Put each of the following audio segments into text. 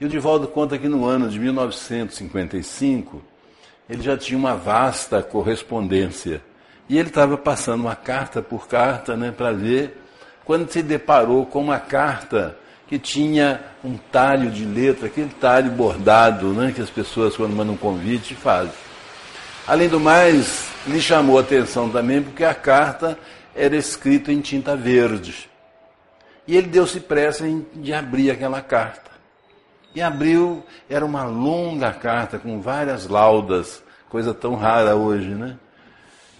E o Divaldo conta que no ano de 1955 ele já tinha uma vasta correspondência. E ele estava passando uma carta por carta né, para ver, quando se deparou com uma carta que tinha um talho de letra, aquele talho bordado né, que as pessoas, quando mandam um convite, fazem. Além do mais, lhe chamou a atenção também porque a carta era escrita em tinta verde. E ele deu-se pressa de abrir aquela carta. E abriu, era uma longa carta com várias laudas, coisa tão rara hoje, né?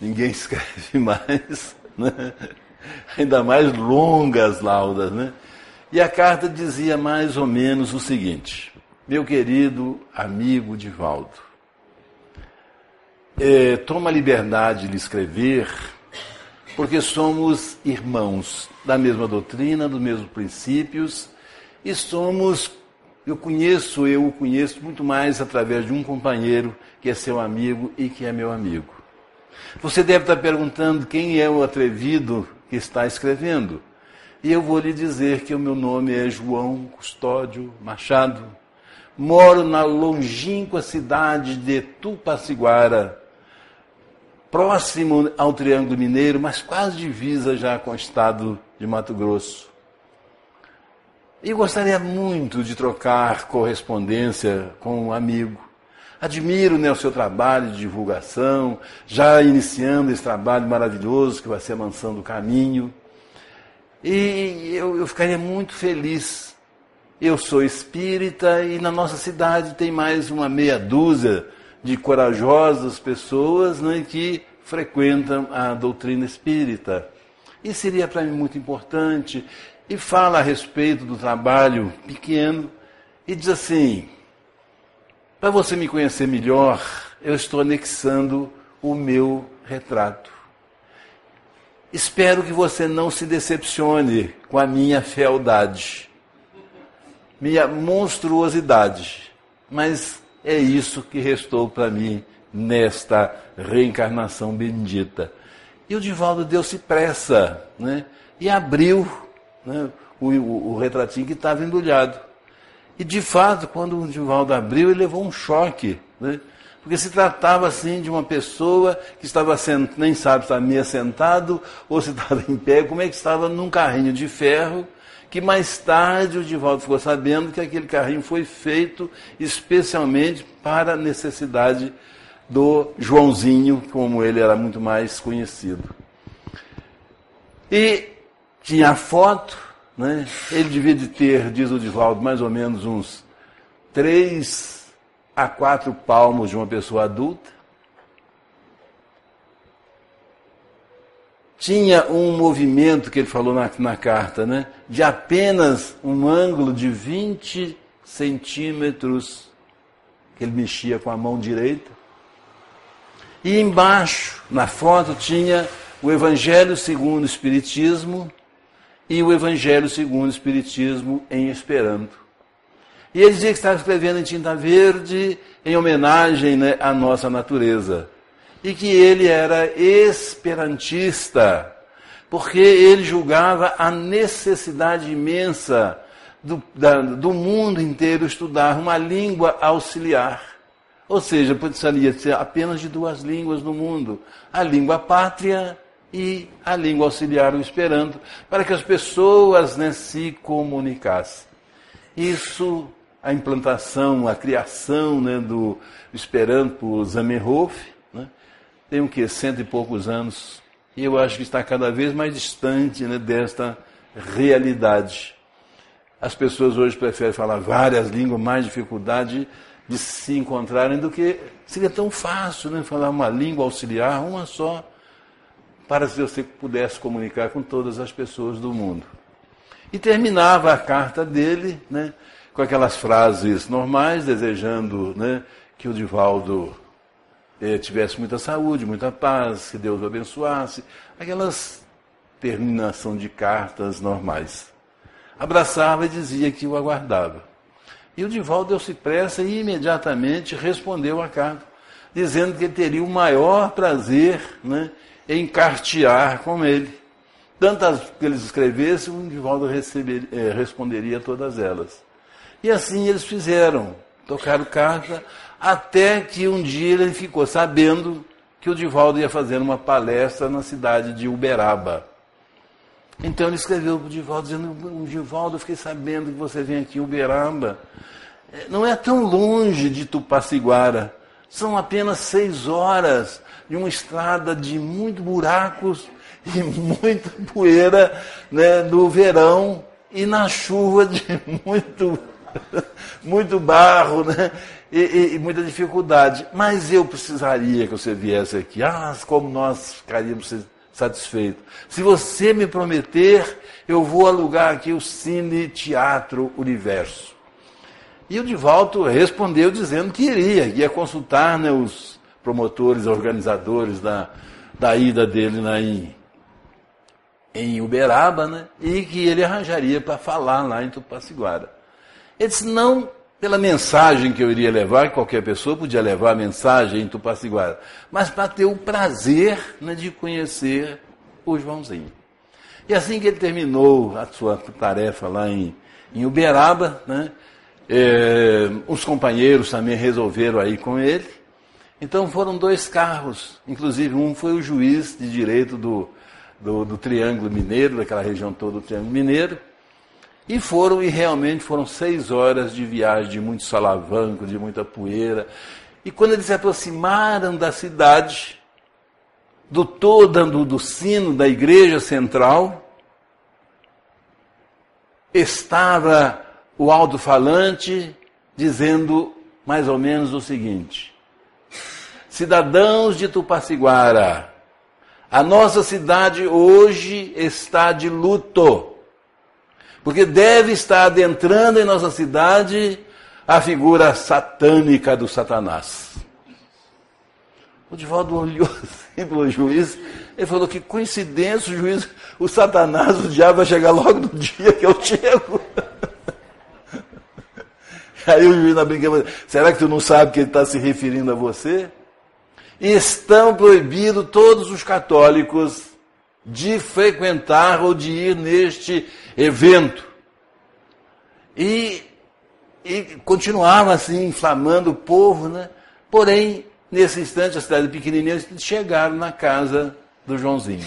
Ninguém escreve mais, né? Ainda mais longas laudas, né? E a carta dizia mais ou menos o seguinte: Meu querido amigo Divaldo, é, toma a liberdade de lhe escrever, porque somos irmãos da mesma doutrina, dos mesmos princípios, e somos eu conheço, eu o conheço muito mais através de um companheiro que é seu amigo e que é meu amigo. Você deve estar perguntando quem é o atrevido que está escrevendo. E eu vou lhe dizer que o meu nome é João Custódio Machado. Moro na longínqua cidade de Tupaciguara, próximo ao Triângulo Mineiro, mas quase divisa já com o estado de Mato Grosso. E gostaria muito de trocar correspondência com um amigo. Admiro né, o seu trabalho de divulgação, já iniciando esse trabalho maravilhoso que vai ser Mansando o Caminho. E eu, eu ficaria muito feliz. Eu sou espírita e na nossa cidade tem mais uma meia dúzia de corajosas pessoas né, que frequentam a doutrina espírita. E seria para mim muito importante e fala a respeito do trabalho pequeno e diz assim: para você me conhecer melhor, eu estou anexando o meu retrato. Espero que você não se decepcione com a minha fealdade, minha monstruosidade, mas é isso que restou para mim nesta reencarnação bendita. E o Divaldo deu-se pressa, né? E abriu né, o, o, o retratinho que estava embrulhado. E de fato, quando o Divaldo abriu, ele levou um choque, né? porque se tratava assim de uma pessoa que estava sendo, nem sabe se estava meio sentado ou se estava em pé, como é que estava num carrinho de ferro, que mais tarde o Divaldo ficou sabendo que aquele carrinho foi feito especialmente para a necessidade do Joãozinho, como ele era muito mais conhecido. E tinha a foto, né? ele devia de ter, diz o Divaldo, mais ou menos uns três a quatro palmos de uma pessoa adulta. Tinha um movimento que ele falou na, na carta, né? de apenas um ângulo de 20 centímetros, que ele mexia com a mão direita. E embaixo, na foto, tinha o Evangelho segundo o Espiritismo, e o Evangelho segundo o Espiritismo em Esperanto. E ele dizia que estava escrevendo em tinta verde em homenagem né, à nossa natureza. E que ele era esperantista, porque ele julgava a necessidade imensa do, da, do mundo inteiro estudar uma língua auxiliar. Ou seja, precisaria ser apenas de duas línguas no mundo: a língua pátria e a língua auxiliar, o Esperanto, para que as pessoas né, se comunicassem. Isso, a implantação, a criação né, do Esperanto Zamenhof, né, tem o que, cento e poucos anos, e eu acho que está cada vez mais distante né, desta realidade. As pessoas hoje preferem falar várias línguas, mais dificuldade de se encontrarem do que seria tão fácil né, falar uma língua auxiliar, uma só para que você pudesse comunicar com todas as pessoas do mundo. E terminava a carta dele né, com aquelas frases normais, desejando né, que o Divaldo eh, tivesse muita saúde, muita paz, que Deus o abençoasse, aquelas terminação de cartas normais. Abraçava e dizia que o aguardava. E o Divaldo deu-se pressa e imediatamente respondeu à carta, dizendo que teria o maior prazer né, encartear com ele. Tantas que eles escrevessem, o Divaldo receber, eh, responderia todas elas. E assim eles fizeram, tocaram carta, até que um dia ele ficou sabendo que o Divaldo ia fazer uma palestra na cidade de Uberaba. Então ele escreveu para o Divaldo, dizendo, Divaldo, eu fiquei sabendo que você vem aqui em Uberaba. É, não é tão longe de Tupaciguara. São apenas seis horas de uma estrada de muitos buracos e muita poeira né, no verão e na chuva de muito, muito barro né, e, e, e, muita dificuldade. Mas eu precisaria que você viesse aqui. Ah, como nós ficaríamos satisfeitos. Se você me prometer, eu vou alugar aqui o Cine Teatro Universo. E o Divaldo respondeu dizendo que iria, ia consultar né, os promotores, organizadores da, da ida dele lá em, em Uberaba, né, e que ele arranjaria para falar lá em Tupaciguara. Ele disse, não pela mensagem que eu iria levar, que qualquer pessoa podia levar a mensagem em Tupaciguara, mas para ter o prazer né, de conhecer o Joãozinho. E assim que ele terminou a sua tarefa lá em, em Uberaba, né, é, os companheiros também resolveram aí com ele. Então foram dois carros, inclusive um foi o juiz de direito do, do, do Triângulo Mineiro, daquela região toda do Triângulo Mineiro, e foram, e realmente foram seis horas de viagem, de muito salavanco, de muita poeira. E quando eles se aproximaram da cidade, do todo do, do sino da igreja central, estava o alto-falante dizendo mais ou menos o seguinte: Cidadãos de Tupaciguara, a nossa cidade hoje está de luto, porque deve estar adentrando em nossa cidade a figura satânica do Satanás. O Divaldo olhou assim para o juiz e falou que coincidência, o juiz, o Satanás, o diabo vai chegar logo no dia que eu chego. Aí o juiz na brincadeira, será que tu não sabe que ele está se referindo a você? Estão proibidos todos os católicos de frequentar ou de ir neste evento. E, e continuava assim, inflamando o povo, né? Porém, nesse instante, a cidade pequenininha, chegaram na casa do Joãozinho.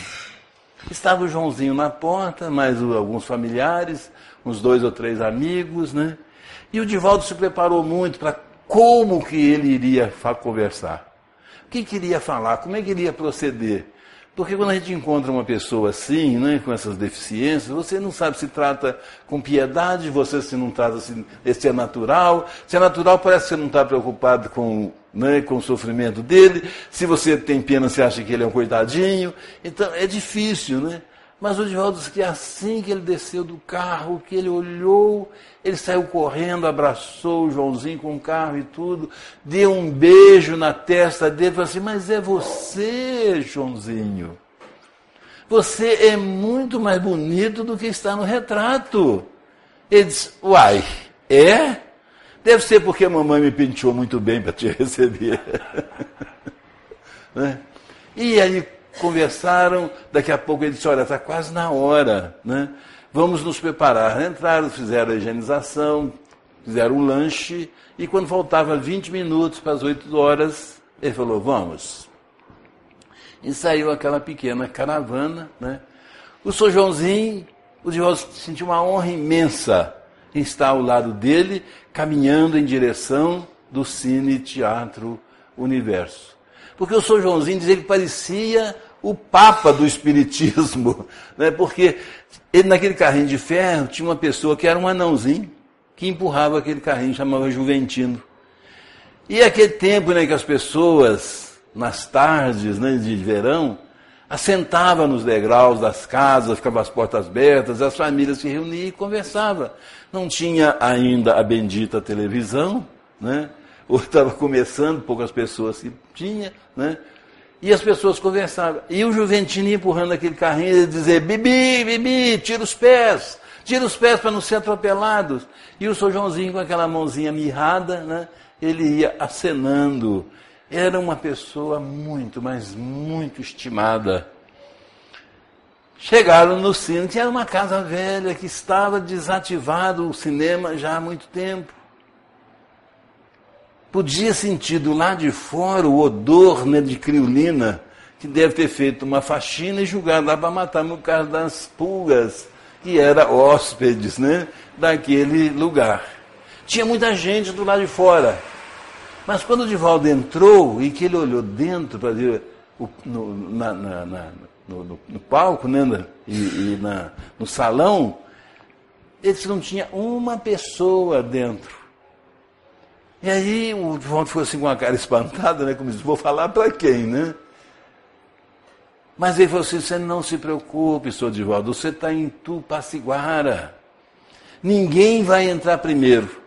Estava o Joãozinho na porta, mais alguns familiares, uns dois ou três amigos, né? E o Divaldo se preparou muito para como que ele iria conversar. Que queria falar, como é que iria proceder. Porque quando a gente encontra uma pessoa assim, né, com essas deficiências, você não sabe se trata com piedade, você se não trata se, se é natural. Se é natural, parece que você não está preocupado com, né, com o sofrimento dele. Se você tem pena, você acha que ele é um coitadinho. Então é difícil, né? Mas o Divaldo disse que assim que ele desceu do carro, que ele olhou, ele saiu correndo, abraçou o Joãozinho com o carro e tudo, deu um beijo na testa dele falou assim: Mas é você, Joãozinho. Você é muito mais bonito do que está no retrato. Ele disse: Uai, é? Deve ser porque a mamãe me penteou muito bem para te receber. né? E aí conversaram, daqui a pouco ele disse, olha, está quase na hora, né? Vamos nos preparar. Entraram, fizeram a higienização, fizeram um lanche, e quando faltava 20 minutos para as 8 horas, ele falou, vamos. E saiu aquela pequena caravana, né? O Sr. Joãozinho, o Divaldo sentiu uma honra imensa em estar ao lado dele, caminhando em direção do Cine Teatro Universo. Porque o Sr. Joãozinho dizia que parecia o Papa do Espiritismo, né? porque ele naquele carrinho de ferro tinha uma pessoa que era um anãozinho, que empurrava aquele carrinho, chamava Juventino. E aquele tempo né, que as pessoas, nas tardes né, de verão, assentavam nos degraus das casas, ficavam as portas abertas, as famílias se reuniam e conversavam. Não tinha ainda a bendita televisão, né? Ou estava começando, poucas pessoas que tinha, né? E as pessoas conversavam. E o Juventino empurrando aquele carrinho e dizer, Bibi, Bibi, tira os pés, tira os pés para não ser atropelados. E o São Joãozinho com aquela mãozinha mirrada, né? Ele ia acenando. Era uma pessoa muito, mas muito estimada. Chegaram no cine, que era uma casa velha que estava desativado o cinema já há muito tempo. Podia sentir do lado de fora o odor né, de criolina, que deve ter feito uma faxina e julgado lá para matar no caso das pulgas, que era hóspedes né, daquele lugar. Tinha muita gente do lado de fora. Mas quando o Divaldo entrou e que ele olhou dentro para ver o, no, na, na, na, no, no, palco né, e, e no salão, ele não tinha uma pessoa dentro. E aí o Divaldo ficou assim com a cara espantada, né? Como disse, vou falar para quem, né? Mas ele falou assim, você não se preocupe, senhor Divaldo, você está em Tupaciguara. Ninguém vai entrar primeiro.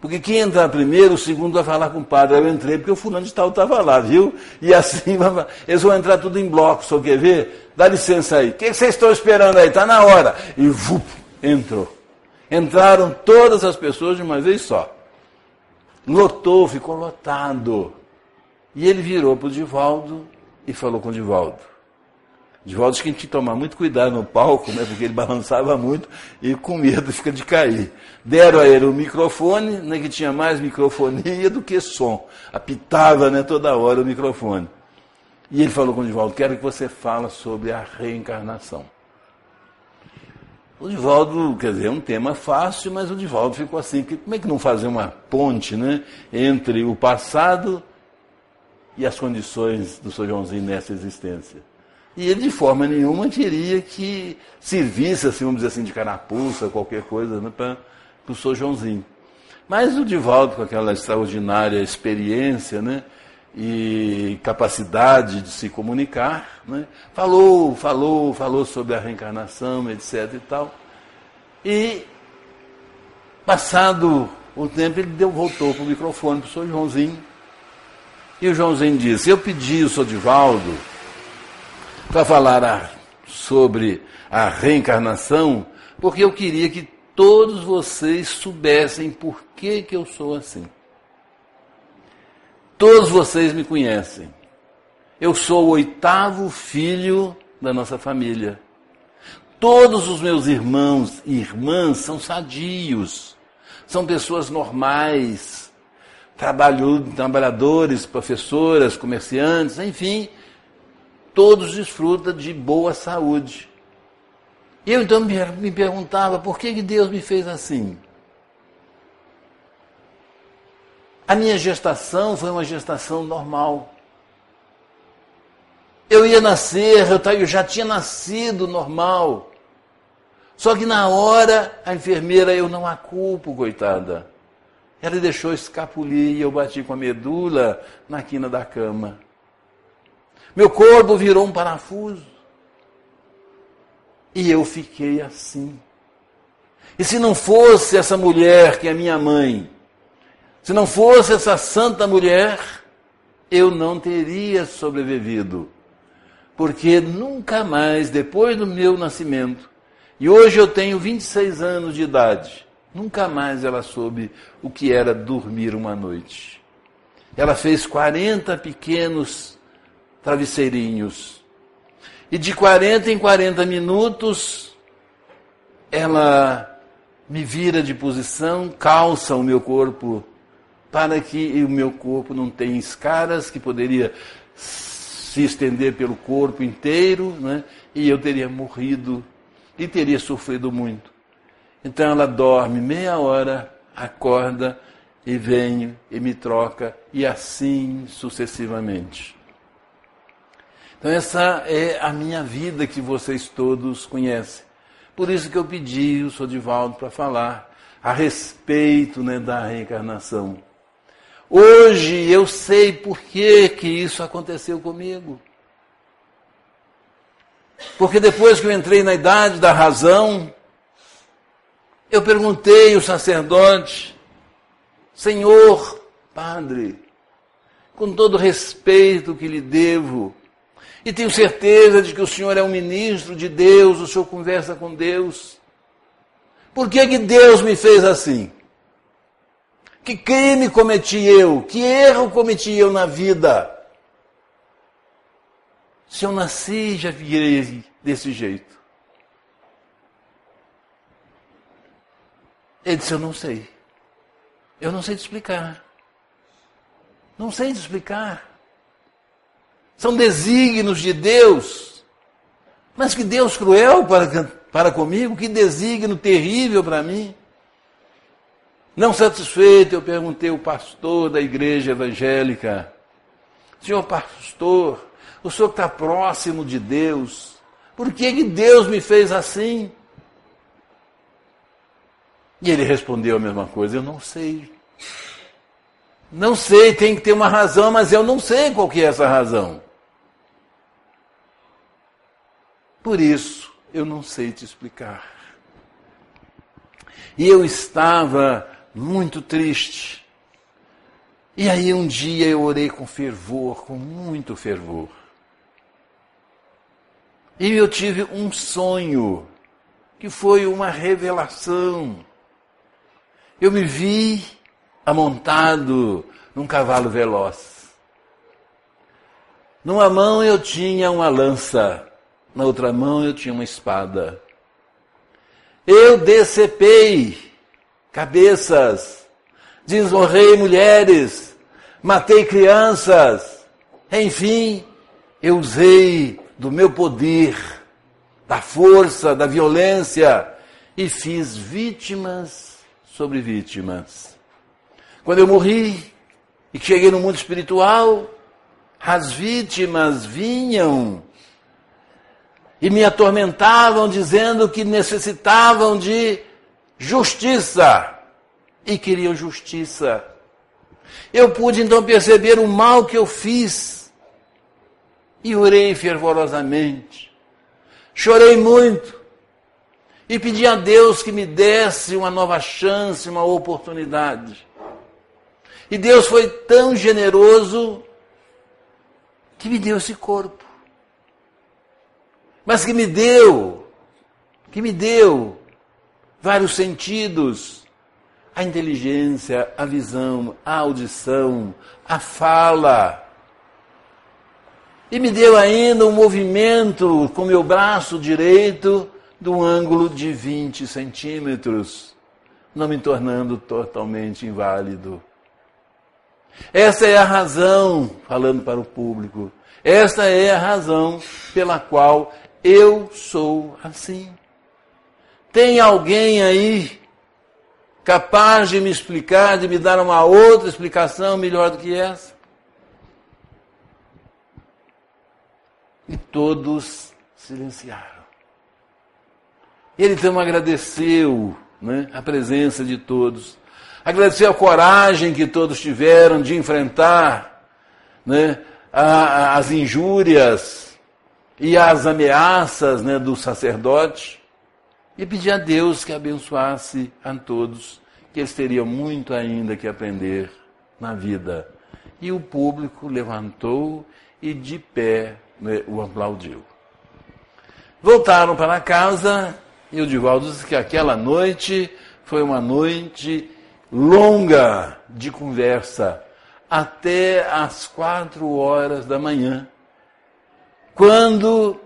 Porque quem entrar primeiro, o segundo vai falar com o padre. Eu entrei porque o fulano de tal estava lá, viu? E assim, eles vão entrar tudo em bloco, só quer ver? Dá licença aí. O que vocês estão esperando aí? Está na hora. E vup, entrou. Entraram todas as pessoas de uma vez só. Lotou, ficou lotado. E ele virou para o Divaldo e falou com o Divaldo. Divaldo tinha que tomar muito cuidado no palco, né, porque ele balançava muito e com medo fica de cair. Deram a ele o microfone, né, que tinha mais microfonia do que som. Apitava né, toda hora o microfone. E ele falou com o Divaldo, quero que você fale sobre a reencarnação. O Divaldo, quer dizer, é um tema fácil, mas o Divaldo ficou assim, como é que não fazer uma ponte né, entre o passado e as condições do São Joãozinho nessa existência? E ele de forma nenhuma queria que servisse, assim, vamos dizer assim, de carapuça, qualquer coisa, né, para o São Joãozinho. Mas o Divaldo, com aquela extraordinária experiência, né, e capacidade de se comunicar, né? falou, falou, falou sobre a reencarnação, etc. e tal. E, passado o tempo, ele deu, voltou para o microfone para o senhor Joãozinho. E o Joãozinho disse: Eu pedi o senhor Divaldo para falar a, sobre a reencarnação, porque eu queria que todos vocês soubessem por que, que eu sou assim. Todos vocês me conhecem. Eu sou o oitavo filho da nossa família. Todos os meus irmãos e irmãs são sadios, são pessoas normais, trabalhadores, professoras, comerciantes, enfim, todos desfrutam de boa saúde. Eu então me perguntava por que Deus me fez assim? A minha gestação foi uma gestação normal. Eu ia nascer, eu já tinha nascido normal. Só que na hora, a enfermeira, eu não a culpo, coitada. Ela deixou escapulir e eu bati com a medula na quina da cama. Meu corpo virou um parafuso. E eu fiquei assim. E se não fosse essa mulher que é minha mãe, se não fosse essa santa mulher, eu não teria sobrevivido. Porque nunca mais, depois do meu nascimento, e hoje eu tenho 26 anos de idade, nunca mais ela soube o que era dormir uma noite. Ela fez 40 pequenos travesseirinhos. E de 40 em 40 minutos, ela me vira de posição, calça o meu corpo para que o meu corpo não tenha escaras que poderia se estender pelo corpo inteiro, né? e eu teria morrido e teria sofrido muito. Então ela dorme meia hora, acorda e vem e me troca, e assim sucessivamente. Então essa é a minha vida que vocês todos conhecem. Por isso que eu pedi o Sodivaldo para falar a respeito né, da reencarnação. Hoje eu sei por que, que isso aconteceu comigo. Porque depois que eu entrei na idade da razão, eu perguntei ao sacerdote, Senhor, Padre, com todo respeito que lhe devo, e tenho certeza de que o Senhor é um ministro de Deus, o Senhor conversa com Deus. Por que, que Deus me fez assim? Que crime cometi eu? Que erro cometi eu na vida? Se eu nasci, já virei desse jeito. Ele disse: Eu não sei. Eu não sei te explicar. Não sei te explicar. São desígnios de Deus. Mas que Deus cruel para, para comigo, que desígnio terrível para mim. Não satisfeito, eu perguntei ao pastor da igreja evangélica: Senhor pastor, o senhor está próximo de Deus, por que, que Deus me fez assim? E ele respondeu a mesma coisa: Eu não sei. Não sei, tem que ter uma razão, mas eu não sei qual que é essa razão. Por isso, eu não sei te explicar. E eu estava muito triste. E aí um dia eu orei com fervor, com muito fervor. E eu tive um sonho, que foi uma revelação. Eu me vi amontado num cavalo veloz. Numa mão eu tinha uma lança, na outra mão eu tinha uma espada. Eu decepei cabeças, desonrei mulheres, matei crianças, enfim, eu usei do meu poder, da força, da violência e fiz vítimas sobre vítimas. Quando eu morri e cheguei no mundo espiritual, as vítimas vinham e me atormentavam dizendo que necessitavam de justiça e queriam justiça. Eu pude então perceber o mal que eu fiz e orei fervorosamente. Chorei muito e pedi a Deus que me desse uma nova chance, uma oportunidade. E Deus foi tão generoso que me deu esse corpo. Mas que me deu, que me deu vários sentidos. A inteligência, a visão, a audição, a fala. E me deu ainda um movimento com meu braço direito do ângulo de 20 centímetros, não me tornando totalmente inválido. Essa é a razão, falando para o público, esta é a razão pela qual eu sou assim. Tem alguém aí capaz de me explicar, de me dar uma outra explicação melhor do que essa? E todos silenciaram. Ele então agradeceu né, a presença de todos agradecer a coragem que todos tiveram de enfrentar né, a, as injúrias e as ameaças né, do sacerdote e pedir a Deus que abençoasse a todos, que eles teriam muito ainda que aprender na vida. E o público levantou e de pé né, o aplaudiu. Voltaram para casa e o Divaldo disse que aquela noite foi uma noite longa de conversa até às quatro horas da manhã, quando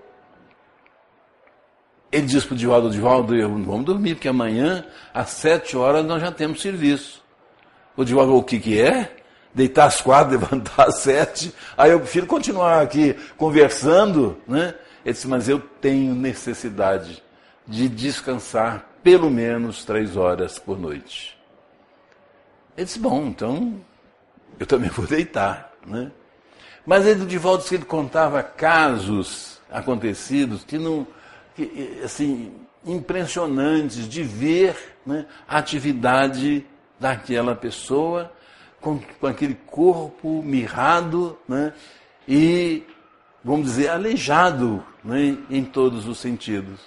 ele diz para o Divaldo, Divaldo, vamos dormir, porque amanhã, às sete horas, nós já temos serviço. O Divaldo, o que, que é? Deitar às quatro, levantar às sete. Aí eu prefiro continuar aqui conversando, né? Ele disse, mas eu tenho necessidade de descansar pelo menos três horas por noite. Ele disse, bom, então eu também vou deitar. Né? Mas ele, de volta, ele contava casos acontecidos que não, assim, impressionantes de ver né, a atividade daquela pessoa com, com aquele corpo mirrado né, e, vamos dizer, aleijado né, em todos os sentidos.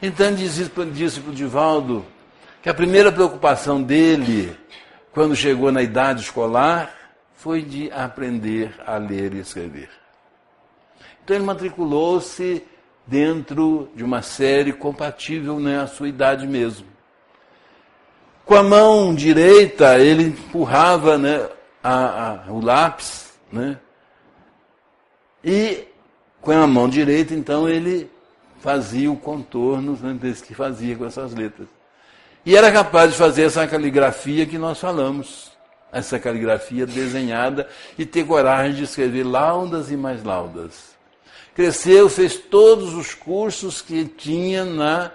Então disse, disse para o Divaldo que a primeira preocupação dele quando chegou na idade escolar, foi de aprender a ler e escrever. Então ele matriculou-se dentro de uma série compatível né, à sua idade mesmo. Com a mão direita, ele empurrava né, a, a, o lápis, né, e com a mão direita, então, ele fazia o contorno né, desse que fazia com essas letras. E era capaz de fazer essa caligrafia que nós falamos. Essa caligrafia desenhada e ter coragem de escrever laudas e mais laudas. Cresceu, fez todos os cursos que tinha na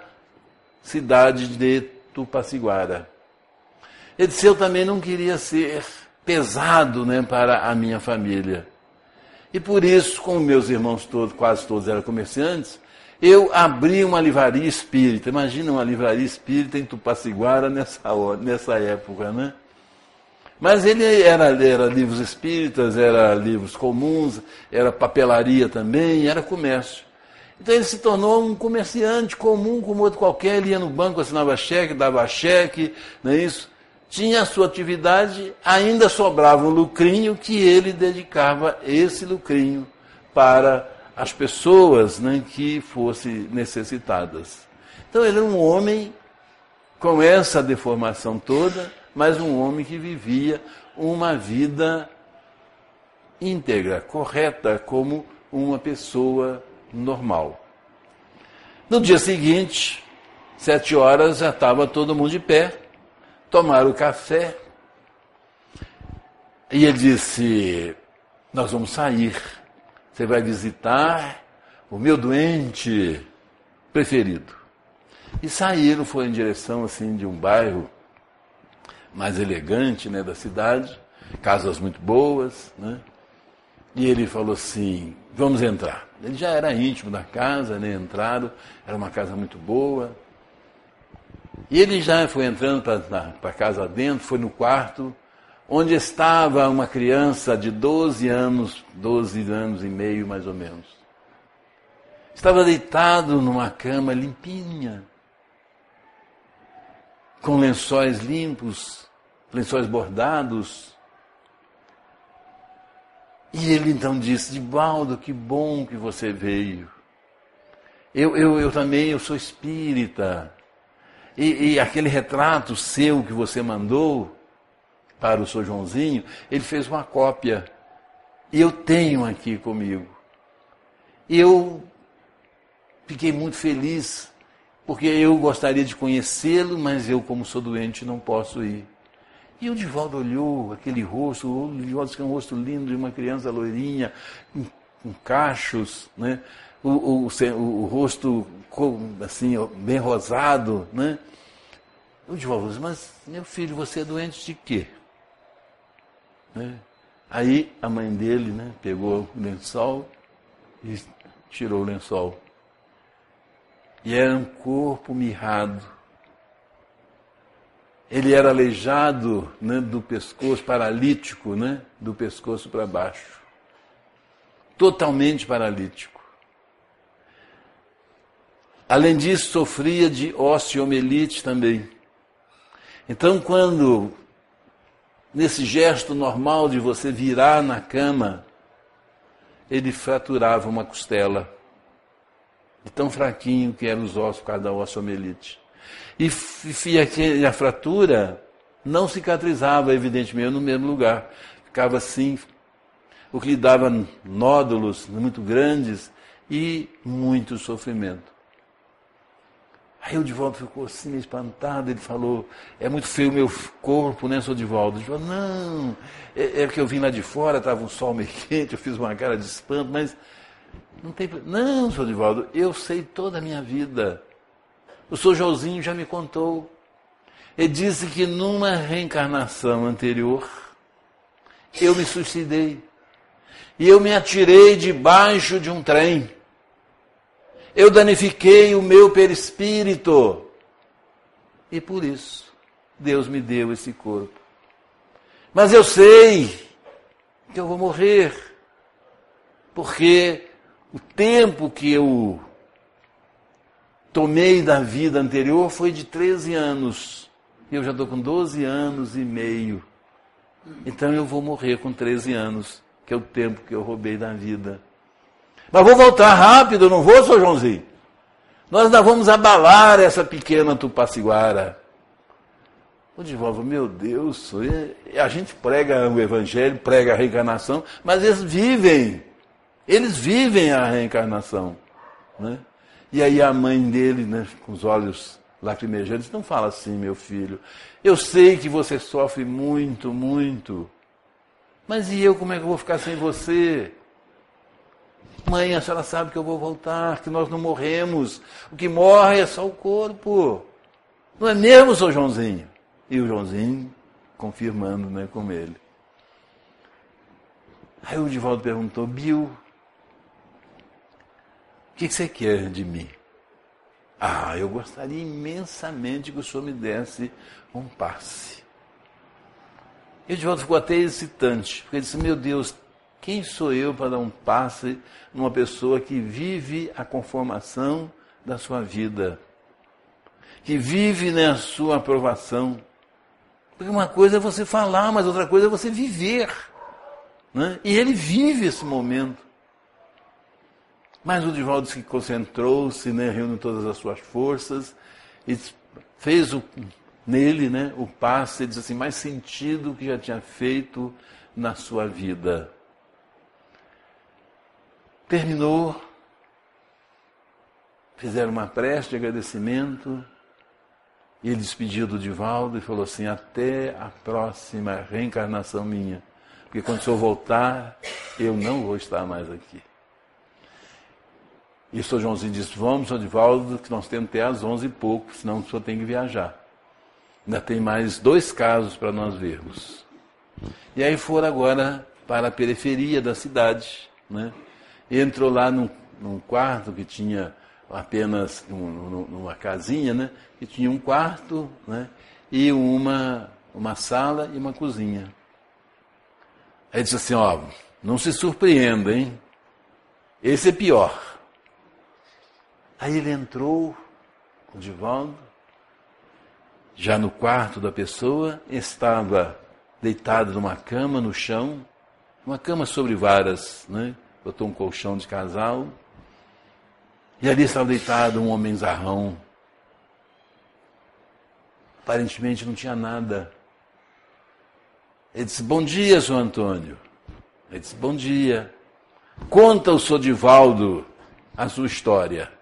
cidade de Tupaciguara. Ele disse, eu também não queria ser pesado né, para a minha família. E por isso, como meus irmãos todos, quase todos eram comerciantes, eu abri uma livraria espírita. Imagina uma livraria espírita em Tupaciguara nessa, nessa época, né? Mas ele era, era livros espíritas, era livros comuns, era papelaria também, era comércio. Então ele se tornou um comerciante comum como outro qualquer, ele ia no banco, assinava cheque, dava cheque, não é isso? Tinha a sua atividade, ainda sobrava um lucrinho que ele dedicava esse lucrinho para as pessoas né, que fossem necessitadas. Então ele era um homem com essa deformação toda, mas um homem que vivia uma vida íntegra, correta, como uma pessoa normal. No dia seguinte, sete horas, já estava todo mundo de pé, tomaram café, e ele disse: Nós vamos sair. Você vai visitar o meu doente preferido. E saíram, foram em direção assim de um bairro mais elegante né, da cidade, casas muito boas, né? E ele falou assim: vamos entrar. Ele já era íntimo da casa, né? Entraram, era uma casa muito boa. E ele já foi entrando para a casa dentro, foi no quarto, onde estava uma criança de 12 anos, 12 anos e meio mais ou menos. Estava deitado numa cama limpinha, com lençóis limpos, lençóis bordados. E ele então disse: Dibaldo, que bom que você veio. Eu, eu, eu também, eu sou espírita. E, e aquele retrato seu que você mandou, para o Sr. Joãozinho, ele fez uma cópia. E eu tenho aqui comigo. E eu fiquei muito feliz, porque eu gostaria de conhecê-lo, mas eu, como sou doente, não posso ir. E o Divaldo olhou aquele rosto, o Divaldo que é um rosto lindo de uma criança loirinha, com, cachos, né? O, o, o, o, rosto assim, bem rosado, né? O Divaldo disse, mas meu filho, você é doente de quê? Né? Aí a mãe dele né, pegou o lençol e tirou o lençol. E era um corpo mirrado. Ele era aleijado né, do pescoço, paralítico, né, do pescoço para baixo. Totalmente paralítico. Além disso, sofria de osteomelite também. Então, quando nesse gesto normal de você virar na cama, ele fraturava uma costela. De tão fraquinho que eram os ossos por causa da osteomelite. E, e a fratura não cicatrizava, evidentemente, no mesmo lugar. Ficava assim, o que lhe dava nódulos muito grandes e muito sofrimento. Aí o Divaldo ficou assim, espantado, ele falou, é muito feio o meu corpo, né, seu Divaldo? Ele falou, não, é, é que eu vim lá de fora, estava um sol meio quente, eu fiz uma cara de espanto, mas não tem... Não, seu Divaldo, eu sei toda a minha vida. O senhor Joãozinho já me contou. Ele disse que numa reencarnação anterior, eu me suicidei. E eu me atirei debaixo de um trem eu danifiquei o meu perispírito. E por isso, Deus me deu esse corpo. Mas eu sei que eu vou morrer, porque o tempo que eu tomei da vida anterior foi de 13 anos. Eu já estou com 12 anos e meio. Então eu vou morrer com 13 anos, que é o tempo que eu roubei da vida. Mas vou voltar rápido, não vou, seu Joãozinho? Nós ainda vamos abalar essa pequena Tupaciguara. O Divaldo, meu Deus, a gente prega o Evangelho, prega a reencarnação, mas eles vivem, eles vivem a reencarnação. Né? E aí a mãe dele, né, com os olhos lacrimejando, disse, não fala assim, meu filho. Eu sei que você sofre muito, muito. Mas e eu, como é que eu vou ficar sem você? Mãe, a senhora sabe que eu vou voltar, que nós não morremos. O que morre é só o corpo. Não é mesmo, seu Joãozinho? E o Joãozinho confirmando né, com ele. Aí o Divaldo perguntou, Bill, que você quer de mim? Ah, eu gostaria imensamente que o senhor me desse um passe. E o Divaldo ficou até hesitante, porque ele disse, meu Deus, quem sou eu para dar um passe numa pessoa que vive a conformação da sua vida? Que vive na sua aprovação? Porque uma coisa é você falar, mas outra coisa é você viver. Né? E ele vive esse momento. Mas o Divaldo se concentrou-se, né, reuniu todas as suas forças e fez o, nele né, o passe, disse assim, mais sentido que já tinha feito na sua vida. Terminou, fizeram uma prece de agradecimento, e ele despediu do Divaldo e falou assim: Até a próxima reencarnação minha, porque quando o senhor voltar, eu não vou estar mais aqui. E o senhor Joãozinho disse: Vamos, senhor Divaldo, que nós temos até às onze e pouco, senão o senhor tem que viajar. Ainda tem mais dois casos para nós vermos. E aí foram agora para a periferia da cidade. Né? Entrou lá num, num quarto que tinha apenas num, numa casinha, né? que tinha um quarto né? e uma, uma sala e uma cozinha. Aí disse assim, ó, não se surpreenda, hein? Esse é pior. Aí ele entrou, o Divaldo, já no quarto da pessoa, estava deitado numa cama no chão, uma cama sobre varas, né? botou um colchão de casal, e ali estava deitado um homem zarrão. Aparentemente não tinha nada. Ele disse: Bom dia, senhor Antônio. Ele disse: Bom dia. Conta o senhor Divaldo a sua história.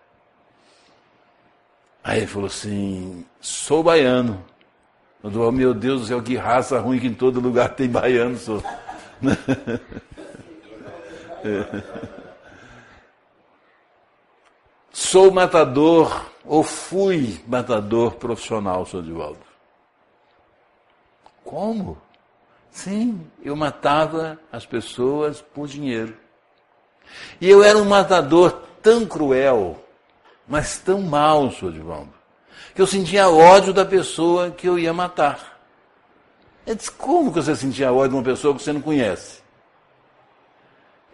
Aí ele falou assim: sou baiano. Eu falei, meu Deus do céu, que raça ruim que em todo lugar tem baiano, sou. Sou matador, ou fui matador profissional, sou Divaldo. Como? Sim, eu matava as pessoas por dinheiro. E eu era um matador tão cruel mas tão mal, senhor Divaldo, que eu sentia ódio da pessoa que eu ia matar. Ele disse, como que você sentia ódio de uma pessoa que você não conhece?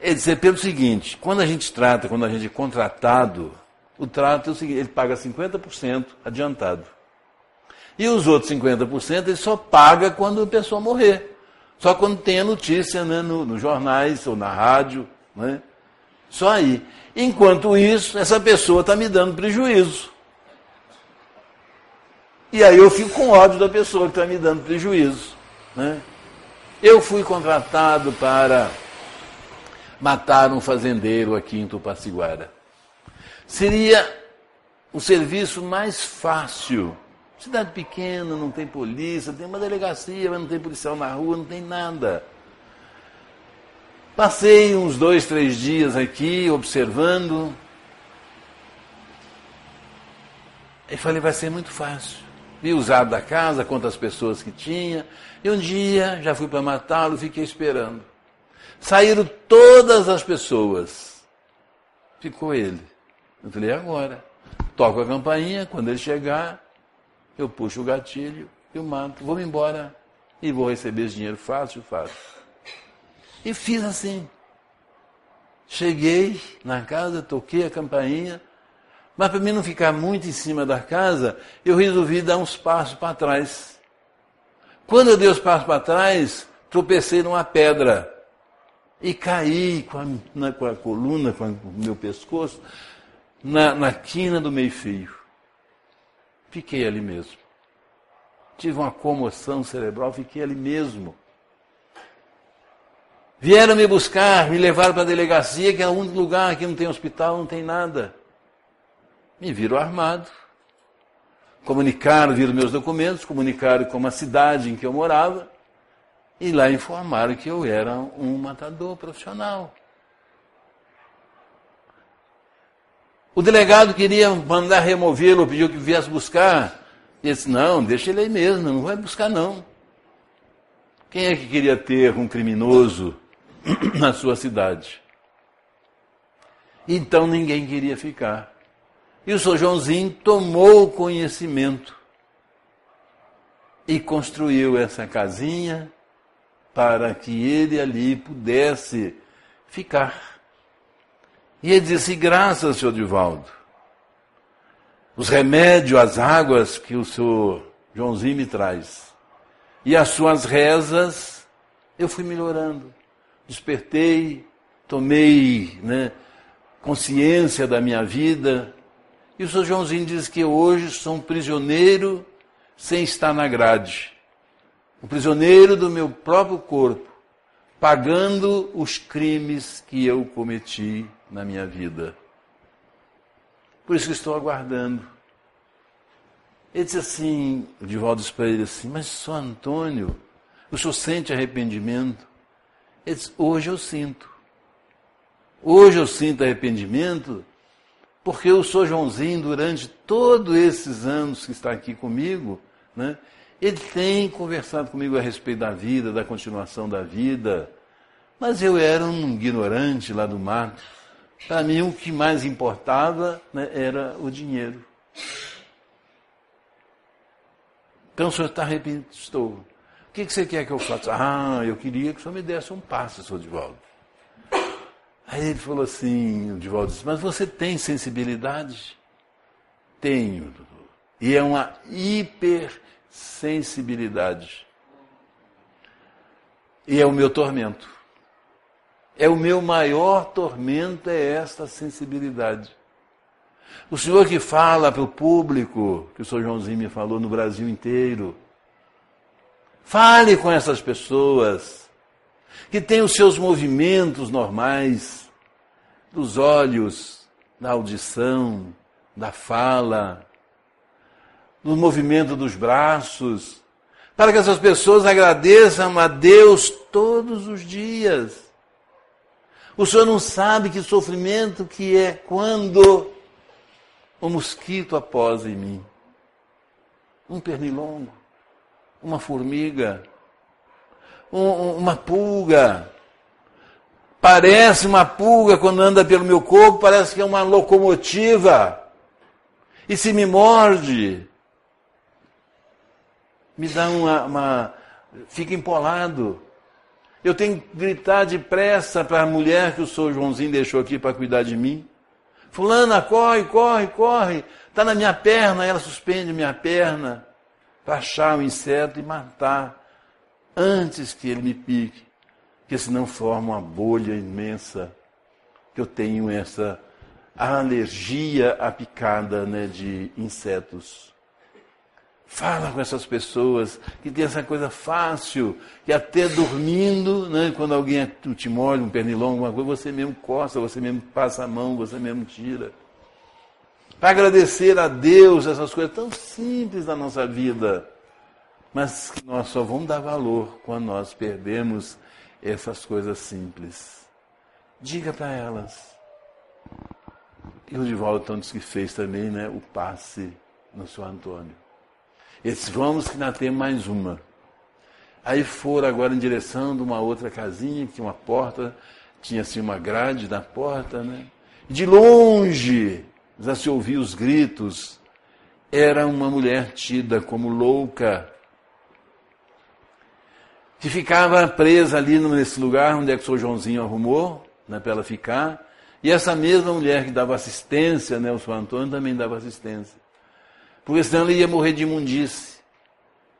Ele disse, é pelo seguinte, quando a gente trata, quando a gente é contratado, o trato é o seguinte, ele paga 50% adiantado. E os outros 50% ele só paga quando a pessoa morrer. Só quando tem a notícia né, nos no jornais ou na rádio. Né? Só aí. Enquanto isso, essa pessoa está me dando prejuízo. E aí eu fico com ódio da pessoa que está me dando prejuízo. Né? Eu fui contratado para matar um fazendeiro aqui em Tupaciguara. Seria o serviço mais fácil. Cidade pequena, não tem polícia, tem uma delegacia, mas não tem policial na rua, não tem nada. Passei uns dois, três dias aqui observando. E falei, vai ser muito fácil. Vi usado da casa, quantas pessoas que tinha. E um dia já fui para matá-lo, fiquei esperando. Saíram todas as pessoas. Ficou ele. Eu falei, agora. Toco a campainha, quando ele chegar, eu puxo o gatilho e o mato. Vou embora e vou receber esse dinheiro fácil, fácil. E fiz assim. Cheguei na casa, toquei a campainha, mas para mim não ficar muito em cima da casa, eu resolvi dar uns passos para trás. Quando eu dei os passos para trás, tropecei numa pedra e caí com a, na, com a coluna, com o meu pescoço, na, na quina do meio-fio. Fiquei ali mesmo. Tive uma comoção cerebral, fiquei ali mesmo. Vieram me buscar, me levaram para a delegacia, que é o único lugar que não tem hospital, não tem nada. Me viram armado. Comunicaram, viram meus documentos, comunicaram com a cidade em que eu morava e lá informaram que eu era um matador profissional. O delegado queria mandar removê-lo, pediu que viesse buscar. Ele disse, não, deixa ele aí mesmo, não vai buscar não. Quem é que queria ter um criminoso na sua cidade? Então ninguém queria ficar. E o Sr. Joãozinho tomou conhecimento e construiu essa casinha para que ele ali pudesse ficar. E ele disse: Graças, senhor Divaldo. Os remédios, as águas que o senhor Joãozinho me traz. E as suas rezas, eu fui melhorando. Despertei, tomei né, consciência da minha vida. E o senhor Joãozinho diz que hoje sou um prisioneiro sem estar na grade. Um prisioneiro do meu próprio corpo, pagando os crimes que eu cometi na minha vida. Por isso que estou aguardando. Ele disse assim, Divaldo disse para ele assim, mas só Antônio, o senhor sente arrependimento? Ele disse, hoje eu sinto. Hoje eu sinto arrependimento porque eu sou Joãozinho durante todos esses anos que está aqui comigo, né? Ele tem conversado comigo a respeito da vida, da continuação da vida, mas eu era um ignorante lá do mato. Para mim, o que mais importava né, era o dinheiro. Então, o senhor está arrependido? Estou. O que, que você quer que eu faça? Ah, eu queria que o senhor me desse um passo, senhor Divaldo. Aí ele falou assim, o Divaldo disse, mas você tem sensibilidade? Tenho, E é uma hipersensibilidade. E é o meu tormento. É o meu maior tormento é esta sensibilidade. O senhor que fala para o público, que o senhor Joãozinho me falou no Brasil inteiro, fale com essas pessoas que têm os seus movimentos normais, dos olhos, da audição, da fala, do movimento dos braços, para que essas pessoas agradeçam a Deus todos os dias. O senhor não sabe que sofrimento que é quando o mosquito após em mim. Um pernilongo, uma formiga, um, uma pulga. Parece uma pulga quando anda pelo meu corpo, parece que é uma locomotiva. E se me morde, me dá uma. uma fica empolado. Eu tenho que gritar depressa para a mulher que o senhor Joãozinho deixou aqui para cuidar de mim. Fulana, corre, corre, corre. Está na minha perna. Ela suspende minha perna para achar o inseto e matar antes que ele me pique. Porque senão forma uma bolha imensa. Que eu tenho essa alergia à picada né, de insetos. Fala com essas pessoas que tem essa coisa fácil, que até dormindo, né, quando alguém te molha, um pernilongo, alguma coisa, você mesmo coça, você mesmo passa a mão, você mesmo tira. Para agradecer a Deus essas coisas tão simples da nossa vida, mas que nós só vamos dar valor quando nós perdemos essas coisas simples. Diga para elas. E o Divaldo então que fez também né, o passe no seu Antônio. Eles vamos que ainda tem mais uma. Aí foram agora em direção de uma outra casinha, que tinha uma porta, tinha assim uma grade na porta, né? De longe, já se ouvia os gritos. Era uma mulher tida como louca, que ficava presa ali nesse lugar onde é que o seu Joãozinho arrumou, né, para ela ficar. E essa mesma mulher que dava assistência, né, o Antônio também dava assistência. Porque senão ele ia morrer de imundície.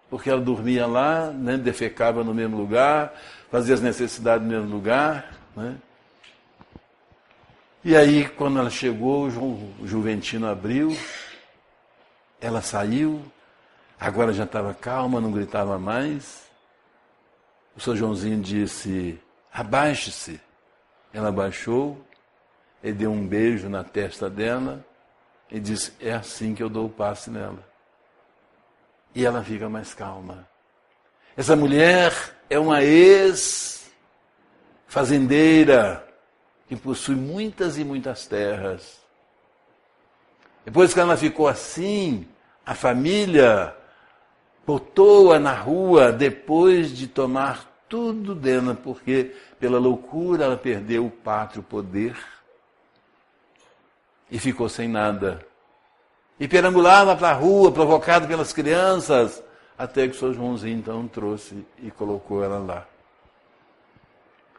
Porque ela dormia lá, né, defecava no mesmo lugar, fazia as necessidades no mesmo lugar. Né? E aí, quando ela chegou, o Juventino abriu, ela saiu, agora já estava calma, não gritava mais. O seu Joãozinho disse: abaixe-se. Ela abaixou, ele deu um beijo na testa dela e disse: É assim que eu dou o passe nela. E ela fica mais calma. Essa mulher é uma ex-fazendeira que possui muitas e muitas terras. Depois que ela ficou assim, a família botou-a na rua depois de tomar tudo dela, porque pela loucura ela perdeu o pátrio poder e ficou sem nada. E perambulava para a rua, provocado pelas crianças, até que o seu Joãozinho então trouxe e colocou ela lá.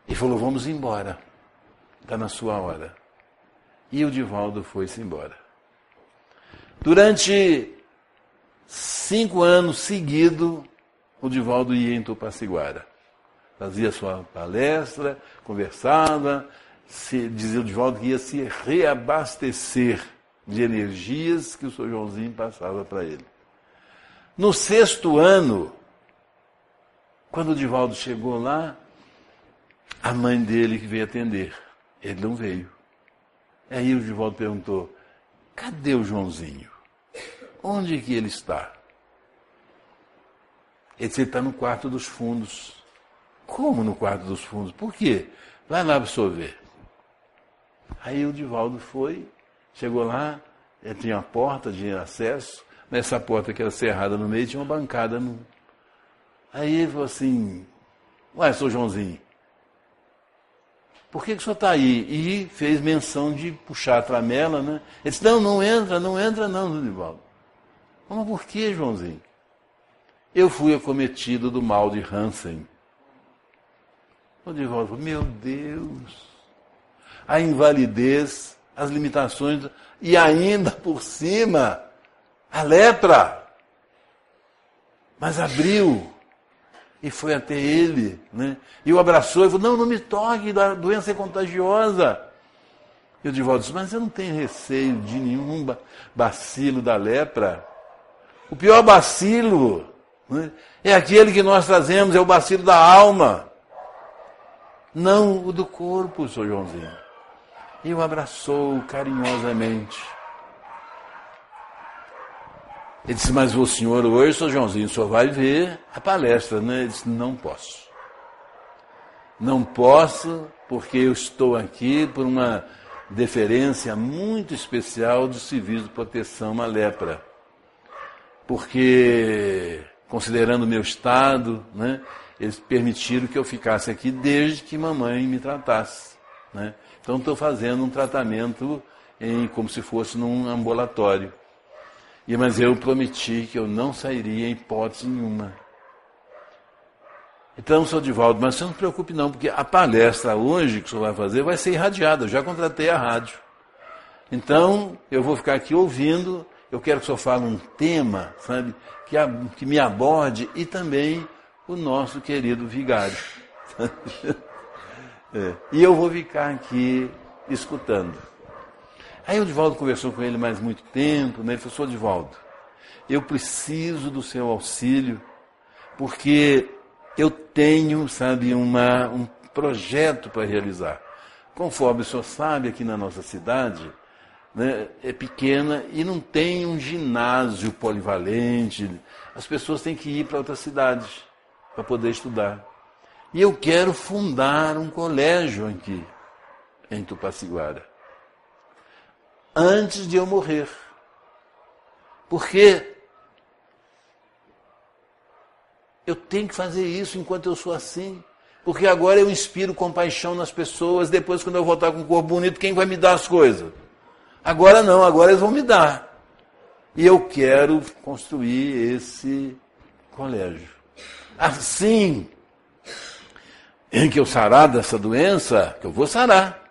E falou: Vamos embora, está na sua hora. E o Divaldo foi-se embora. Durante cinco anos seguidos, o Divaldo ia em Tupaciguara. Fazia sua palestra, conversava, se, dizia o Divaldo que ia se reabastecer de energias que o Sr. Joãozinho passava para ele. No sexto ano, quando o Divaldo chegou lá, a mãe dele veio atender. Ele não veio. Aí o Divaldo perguntou: cadê o Joãozinho? Onde que ele está? Ele disse: ele está no quarto dos fundos. Como no quarto dos fundos? Por quê? Vai lá absorver. Aí o Divaldo foi, chegou lá, tinha uma porta de acesso, nessa porta que era cerrada no meio tinha uma bancada. No... Aí ele falou assim, ué, sou Joãozinho, por que, que o senhor está aí? E fez menção de puxar a tramela, né? Ele disse, não, não entra, não entra não, Divaldo. Mas por que, Joãozinho? Eu fui acometido do mal de Hansen. O Divaldo falou, meu Deus, a invalidez, as limitações, e ainda por cima, a lepra. Mas abriu e foi até ele, né? E o abraçou e falou: Não, não me toque, a doença é contagiosa. E o Divaldo disse: Mas eu não tenho receio de nenhum bacilo da lepra. O pior bacilo né, é aquele que nós trazemos, é o bacilo da alma, não o do corpo, Sr. Joãozinho e o abraçou carinhosamente. Ele disse, mas o senhor hoje, seu Joãozinho, senhor vai ver a palestra, né? Ele disse, não posso. Não posso, porque eu estou aqui por uma deferência muito especial do Serviço de Proteção à Lepra. Porque, considerando o meu estado, né, eles permitiram que eu ficasse aqui desde que mamãe me tratasse. Né? Então estou fazendo um tratamento em, como se fosse num ambulatório. E, mas eu prometi que eu não sairia em hipótese nenhuma. Então, senhor Divaldo, mas você não se preocupe não, porque a palestra hoje que o senhor vai fazer vai ser irradiada. Eu já contratei a rádio. Então, eu vou ficar aqui ouvindo. Eu quero que o senhor fale um tema, sabe, que, a, que me aborde e também o nosso querido vigário. É. E eu vou ficar aqui escutando. Aí o Divaldo conversou com ele mais muito tempo, né? Ele falou, Sr. Divaldo, eu preciso do seu auxílio, porque eu tenho, sabe, uma, um projeto para realizar. Conforme o senhor sabe, aqui na nossa cidade, né, é pequena e não tem um ginásio polivalente. As pessoas têm que ir para outra cidade para poder estudar. E eu quero fundar um colégio aqui, em Tupaciguara. Antes de eu morrer. Porque eu tenho que fazer isso enquanto eu sou assim. Porque agora eu inspiro compaixão nas pessoas. Depois, quando eu voltar com um corpo bonito, quem vai me dar as coisas? Agora não, agora eles vão me dar. E eu quero construir esse colégio. Assim em que eu sarar dessa doença, que eu vou sarar.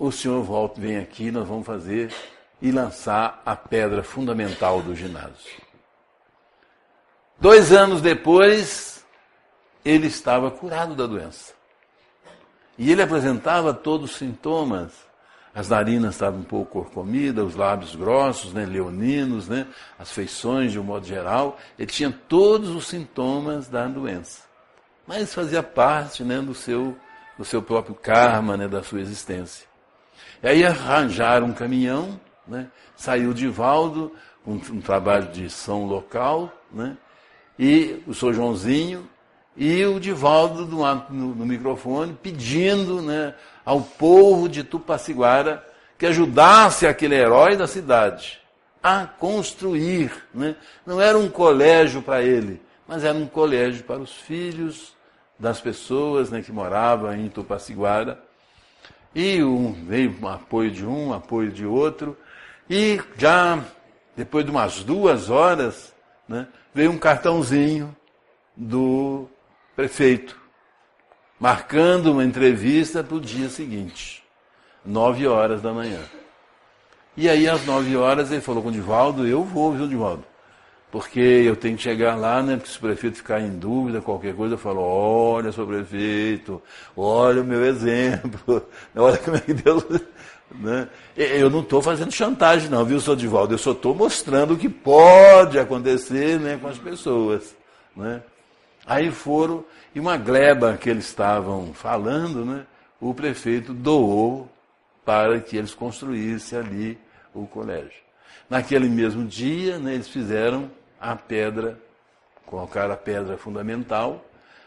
O senhor volta, vem aqui, nós vamos fazer e lançar a pedra fundamental do ginásio. Dois anos depois, ele estava curado da doença. E ele apresentava todos os sintomas. As narinas estavam um pouco corcomidas, os lábios grossos, né, leoninos, né, as feições de um modo geral. Ele tinha todos os sintomas da doença mas fazia parte né, do, seu, do seu próprio karma, né, da sua existência. E aí arranjaram um caminhão, né, saiu Divaldo um, um trabalho de som local, né? e o Sr. Joãozinho e o Divaldo no, no, no microfone pedindo né, ao povo de Tupaciguara que ajudasse aquele herói da cidade a construir. Né? Não era um colégio para ele, mas era um colégio para os filhos das pessoas né, que moravam em Tupaciguara. E um, veio apoio de um, um apoio de outro. E já depois de umas duas horas, né, veio um cartãozinho do prefeito, marcando uma entrevista para o dia seguinte, nove horas da manhã. E aí, às nove horas, ele falou com o Divaldo, eu vou, viu, Divaldo? Porque eu tenho que chegar lá, né? Porque se o prefeito ficar em dúvida, qualquer coisa, eu falo, olha, seu prefeito, olha o meu exemplo, olha como é que Deus. Né? Eu não estou fazendo chantagem, não, viu, seu Divaldo? Eu só estou mostrando o que pode acontecer né, com as pessoas. Né? Aí foram, e uma gleba que eles estavam falando, né, o prefeito doou para que eles construíssem ali o colégio. Naquele mesmo dia, né, eles fizeram a pedra, colocaram a pedra fundamental.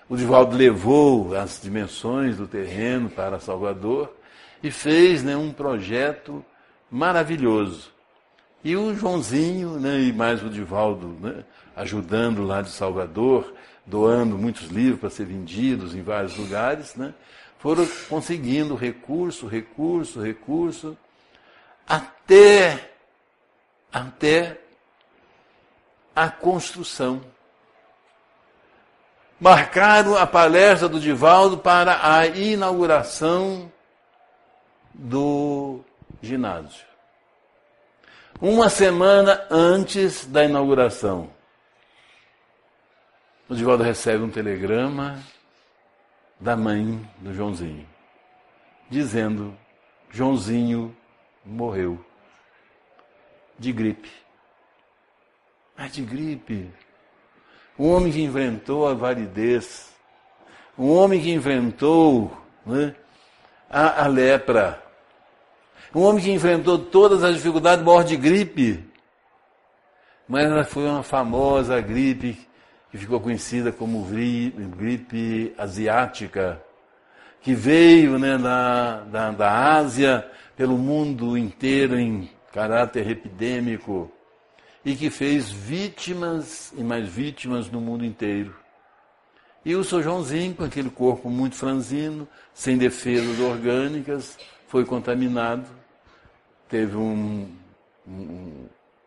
O Divaldo levou as dimensões do terreno para Salvador e fez né, um projeto maravilhoso. E o Joãozinho, né, e mais o Divaldo, né, ajudando lá de Salvador, doando muitos livros para ser vendidos em vários lugares, né? foram conseguindo recurso, recurso, recurso, até, até a construção. Marcaram a palestra do Divaldo para a inauguração do ginásio. Uma semana antes da inauguração. O Divaldo recebe um telegrama da mãe do Joãozinho, dizendo: Joãozinho morreu de gripe. Mas de gripe. Um homem que inventou a validez, um homem que inventou né, a, a lepra, um homem que enfrentou todas as dificuldades morre de gripe. Mas ela foi uma famosa gripe que ficou conhecida como gripe asiática, que veio né, da, da, da Ásia pelo mundo inteiro em caráter epidêmico e que fez vítimas e mais vítimas no mundo inteiro. E o seu Joãozinho, com aquele corpo muito franzino, sem defesas orgânicas, foi contaminado, teve um, um,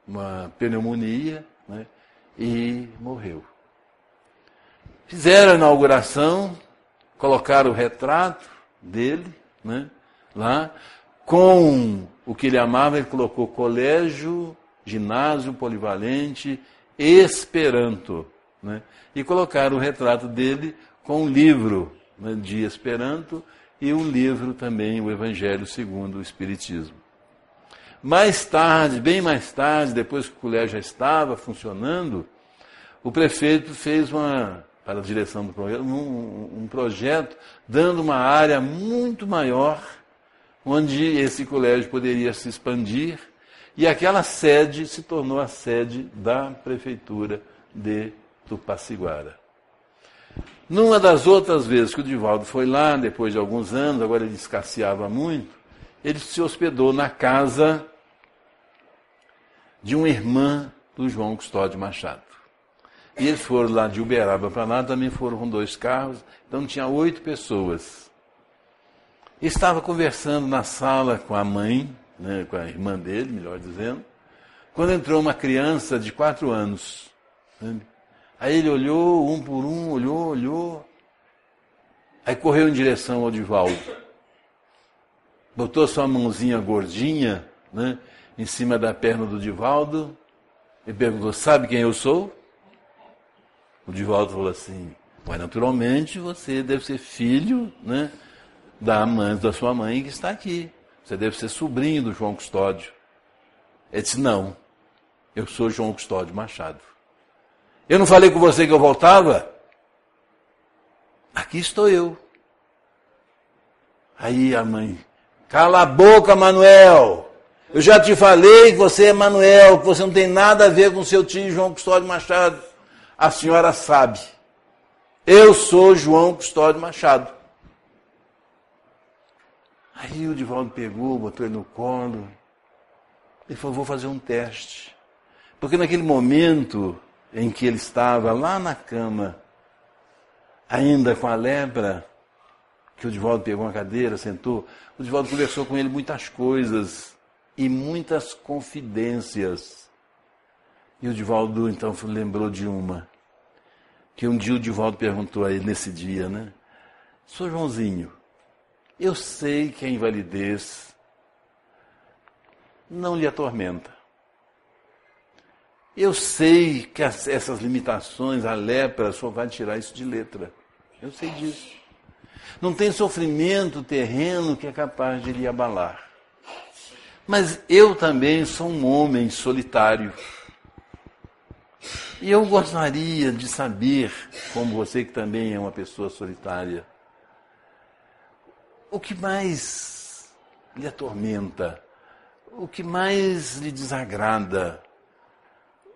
uma pneumonia né, e morreu. Fizeram a inauguração, colocaram o retrato dele, né, lá, com o que ele amava, ele colocou colégio, ginásio polivalente, Esperanto, né, e colocaram o retrato dele com um livro né, de Esperanto e um livro também, o Evangelho segundo o Espiritismo. Mais tarde, bem mais tarde, depois que o colégio já estava funcionando, o prefeito fez uma para a direção do projeto, um, um projeto dando uma área muito maior onde esse colégio poderia se expandir e aquela sede se tornou a sede da prefeitura de Tupaciguara. Numa das outras vezes que o Divaldo foi lá, depois de alguns anos, agora ele escasseava muito, ele se hospedou na casa de uma irmã do João Custódio Machado. E eles foram lá de Uberaba para lá, também foram com dois carros, então tinha oito pessoas. Estava conversando na sala com a mãe, né, com a irmã dele, melhor dizendo, quando entrou uma criança de quatro anos. Né? Aí ele olhou, um por um, olhou, olhou. Aí correu em direção ao Divaldo. Botou sua mãozinha gordinha né, em cima da perna do Divaldo e perguntou: Sabe quem eu sou? O Divaldo falou assim, mas naturalmente você deve ser filho né, da mãe, da sua mãe que está aqui. Você deve ser sobrinho do João Custódio. Ele disse, não, eu sou João Custódio Machado. Eu não falei com você que eu voltava? Aqui estou eu. Aí a mãe, cala a boca, Manuel. Eu já te falei que você é Manuel, que você não tem nada a ver com seu tio João Custódio Machado. A senhora sabe. Eu sou João Custódio Machado. Aí o Divaldo pegou, botou ele no colo. Ele falou: vou fazer um teste. Porque naquele momento em que ele estava lá na cama, ainda com a lepra, que o Divaldo pegou uma cadeira, sentou, o Divaldo conversou com ele muitas coisas e muitas confidências. E o Divaldo então lembrou de uma, que um dia o Divaldo perguntou a ele nesse dia, né? Sou Joãozinho, eu sei que a invalidez não lhe atormenta. Eu sei que as, essas limitações, a lepra, só vai tirar isso de letra. Eu sei disso. Não tem sofrimento terreno que é capaz de lhe abalar. Mas eu também sou um homem solitário. E eu gostaria de saber, como você que também é uma pessoa solitária, o que mais lhe atormenta, o que mais lhe desagrada,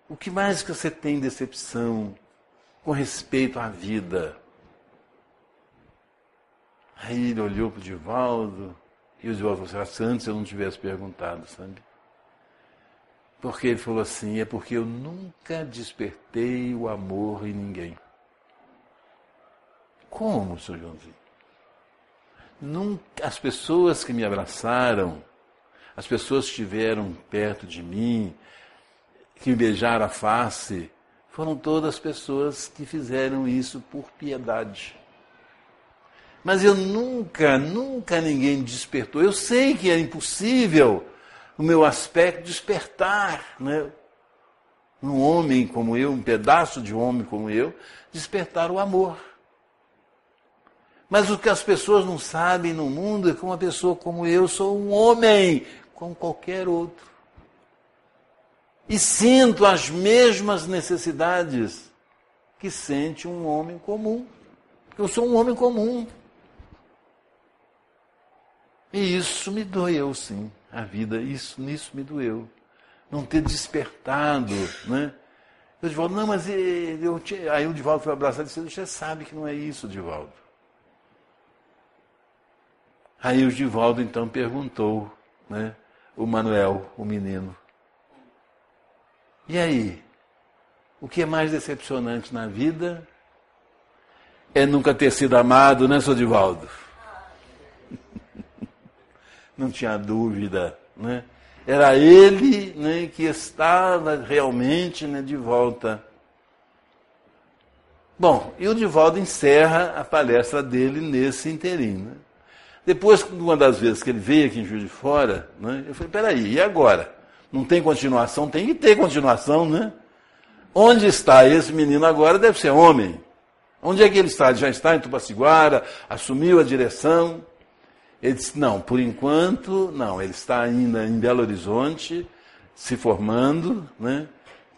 o que mais que você tem decepção com respeito à vida. Aí ele olhou para o Divaldo, e o Divaldo falou assim, ah, antes eu não tivesse perguntado, sabe? Porque ele falou assim, é porque eu nunca despertei o amor em ninguém. Como, Sr. Joãozinho? Nunca, as pessoas que me abraçaram, as pessoas que estiveram perto de mim, que me beijaram a face, foram todas pessoas que fizeram isso por piedade. Mas eu nunca, nunca ninguém despertou. Eu sei que é impossível o meu aspecto despertar, né? Um homem como eu, um pedaço de homem como eu, despertar o amor. Mas o que as pessoas não sabem no mundo é que uma pessoa como eu sou um homem, como qualquer outro. E sinto as mesmas necessidades que sente um homem comum. Eu sou um homem comum. E isso me doeu, sim. A vida, isso, nisso me doeu. Não ter despertado, né? Eu Divaldo, não, mas eu, aí o Divaldo foi abraçado e disse, você sabe que não é isso, Divaldo. Aí o Divaldo então perguntou, né? O Manuel, o menino. E aí? O que é mais decepcionante na vida é nunca ter sido amado, né, seu Divaldo? não tinha dúvida, né? Era ele né, que estava realmente né, de volta. Bom, e o Divaldo encerra a palestra dele nesse inteirinho. Né? Depois, uma das vezes que ele veio aqui em Juiz de Fora, né, eu falei, peraí, e agora? Não tem continuação? Tem que ter continuação, né? Onde está esse menino agora? Deve ser homem. Onde é que ele está? Ele já está em Tupaciguara, assumiu a direção. Ele disse: não, por enquanto, não. Ele está ainda em Belo Horizonte, se formando, né,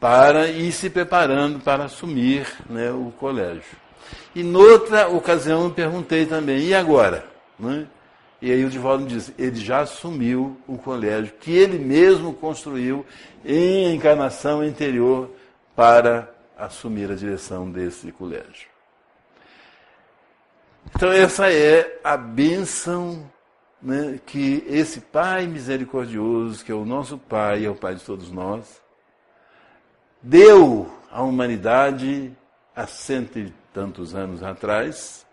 para ir se preparando para assumir né, o colégio. E noutra ocasião eu perguntei também: e agora? Né? E aí o Divaldo me ele já assumiu o colégio que ele mesmo construiu em encarnação anterior para assumir a direção desse colégio. Então, essa é a bênção né, que esse Pai misericordioso, que é o nosso Pai, é o Pai de todos nós, deu à humanidade há cento e tantos anos atrás,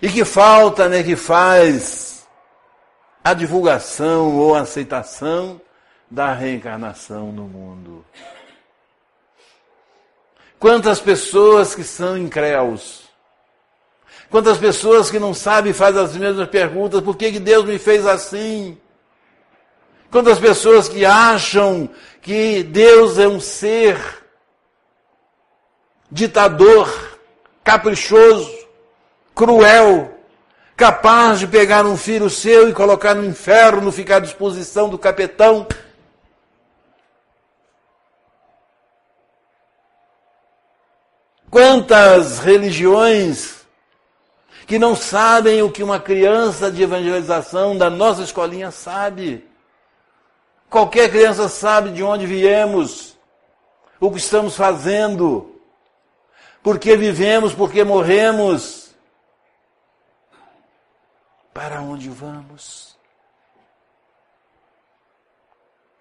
e que falta, né, que faz a divulgação ou aceitação da reencarnação no mundo. Quantas pessoas que são incréus, Quantas pessoas que não sabem fazem as mesmas perguntas: por que, que Deus me fez assim? Quantas pessoas que acham que Deus é um ser ditador, caprichoso, cruel, capaz de pegar um filho seu e colocar no inferno, ficar à disposição do capetão. Quantas religiões que não sabem o que uma criança de evangelização da nossa escolinha sabe. Qualquer criança sabe de onde viemos, o que estamos fazendo, por que vivemos, por que morremos, para onde vamos.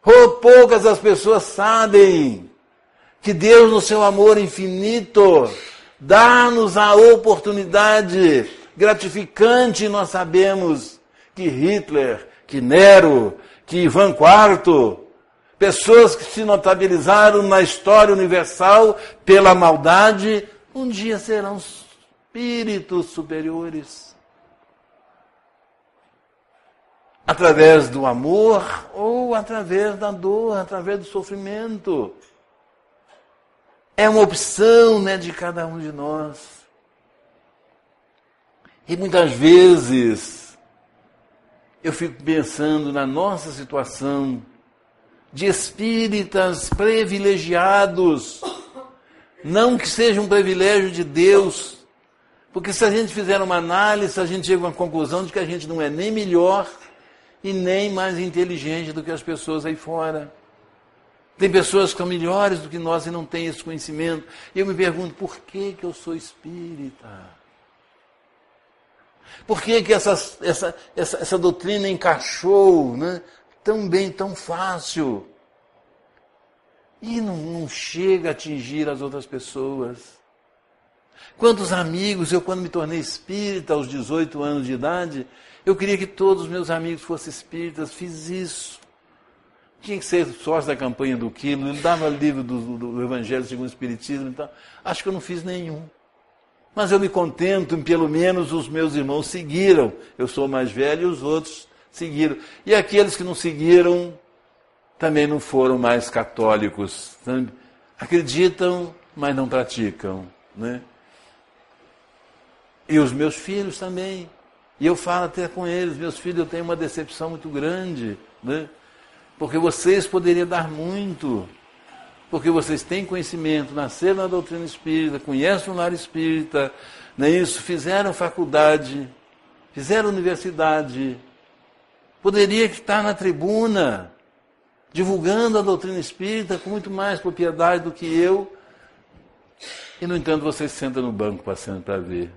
Oh, poucas as pessoas sabem que Deus, no seu amor infinito, dá-nos a oportunidade gratificante, nós sabemos que Hitler, que Nero, que Ivan IV, pessoas que se notabilizaram na história universal pela maldade, um dia serão espíritos superiores. Através do amor ou através da dor, através do sofrimento. É uma opção né, de cada um de nós. E muitas vezes eu fico pensando na nossa situação de espíritas privilegiados. Não que seja um privilégio de Deus, porque se a gente fizer uma análise, a gente chega a uma conclusão de que a gente não é nem melhor e nem mais inteligente do que as pessoas aí fora. Tem pessoas que são melhores do que nós e não têm esse conhecimento. E eu me pergunto, por que, que eu sou espírita? Por que, que essa, essa, essa, essa doutrina encaixou né, tão bem, tão fácil? E não, não chega a atingir as outras pessoas. Quantos amigos, eu quando me tornei espírita aos 18 anos de idade, eu queria que todos os meus amigos fossem espíritas, fiz isso. Tinha que ser sócio da campanha do Quilo, ele dava livro do, do, Evangelho segundo o Espiritismo e tal. Acho que eu não fiz nenhum. Mas eu me contento em pelo menos os meus irmãos seguiram. Eu sou mais velho e os outros seguiram. E aqueles que não seguiram também não foram mais católicos. Sabe? Acreditam, mas não praticam. Né? E os meus filhos também. E eu falo até com eles, meus filhos, eu tenho uma decepção muito grande. Né? Porque vocês poderiam dar muito. Porque vocês têm conhecimento, nasceram na doutrina espírita, conhecem o lar espírita, não é isso? Fizeram faculdade, fizeram universidade. Poderia estar na tribuna, divulgando a doutrina espírita com muito mais propriedade do que eu. E, no entanto, vocês sentam no banco passando para ver.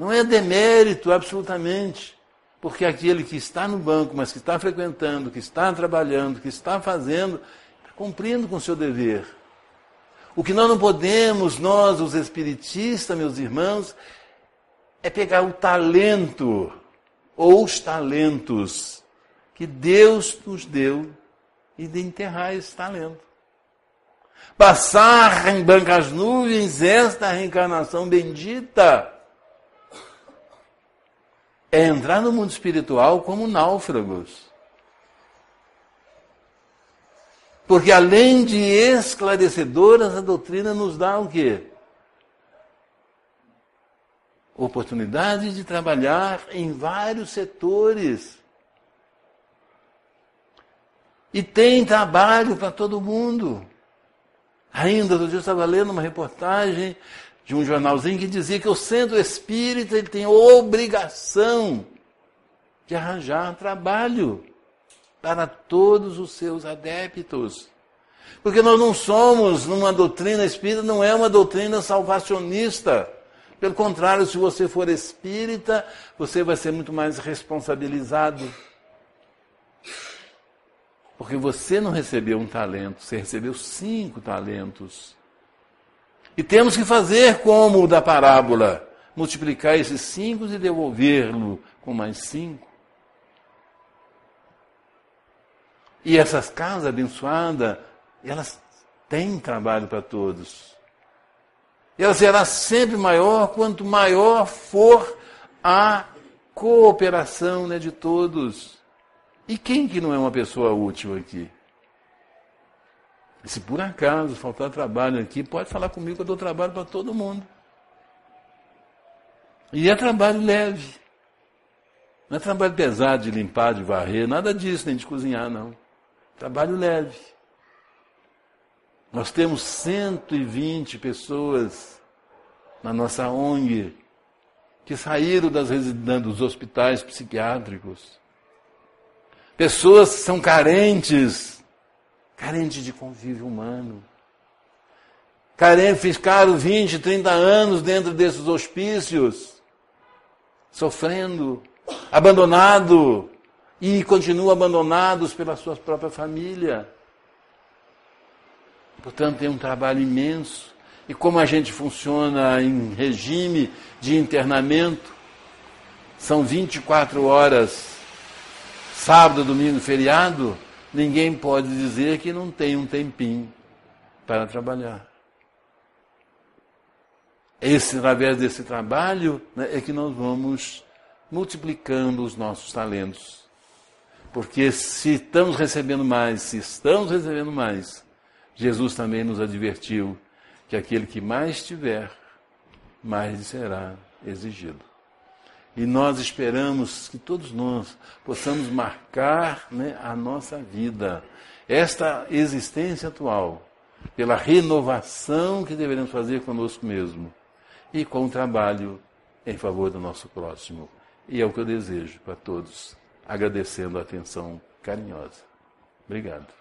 Não é demérito, absolutamente. Porque aquele que está no banco, mas que está frequentando, que está trabalhando, que está fazendo, está cumprindo com o seu dever. O que nós não podemos, nós, os espiritistas, meus irmãos, é pegar o talento ou os talentos que Deus nos deu e de enterrar esse talento. Passar em brancas nuvens esta reencarnação bendita é entrar no mundo espiritual como náufragos. Porque além de esclarecedoras, a doutrina nos dá o quê? Oportunidade de trabalhar em vários setores. E tem trabalho para todo mundo. Ainda, outro dia eu estava lendo uma reportagem de um jornalzinho que dizia que o centro espírita ele tem obrigação de arranjar trabalho para todos os seus adeptos. Porque nós não somos, numa doutrina espírita, não é uma doutrina salvacionista. Pelo contrário, se você for espírita, você vai ser muito mais responsabilizado. Porque você não recebeu um talento, você recebeu cinco talentos. E temos que fazer como o da parábola: multiplicar esses cinco e devolver-lo com mais cinco. E essas casas abençoadas, elas têm trabalho para todos. Ela será sempre maior quanto maior for a cooperação né, de todos. E quem que não é uma pessoa útil aqui? Se por acaso faltar trabalho aqui, pode falar comigo que eu dou trabalho para todo mundo. E é trabalho leve. Não é trabalho pesado de limpar, de varrer, nada disso, nem de cozinhar, não. Trabalho leve. Nós temos 120 pessoas na nossa ONG que saíram das dos hospitais psiquiátricos. Pessoas que são carentes, carentes de convívio humano. Carentes, ficaram 20, 30 anos dentro desses hospícios, sofrendo, abandonado, e continuam abandonados pela sua própria família. Portanto, tem um trabalho imenso. E como a gente funciona em regime de internamento, são 24 horas, sábado, domingo, feriado, ninguém pode dizer que não tem um tempinho para trabalhar. Esse, através desse trabalho né, é que nós vamos multiplicando os nossos talentos. Porque se estamos recebendo mais, se estamos recebendo mais, Jesus também nos advertiu que aquele que mais tiver, mais será exigido. E nós esperamos que todos nós possamos marcar né, a nossa vida, esta existência atual, pela renovação que devemos fazer conosco mesmo e com o trabalho em favor do nosso próximo. E é o que eu desejo para todos, agradecendo a atenção carinhosa. Obrigado.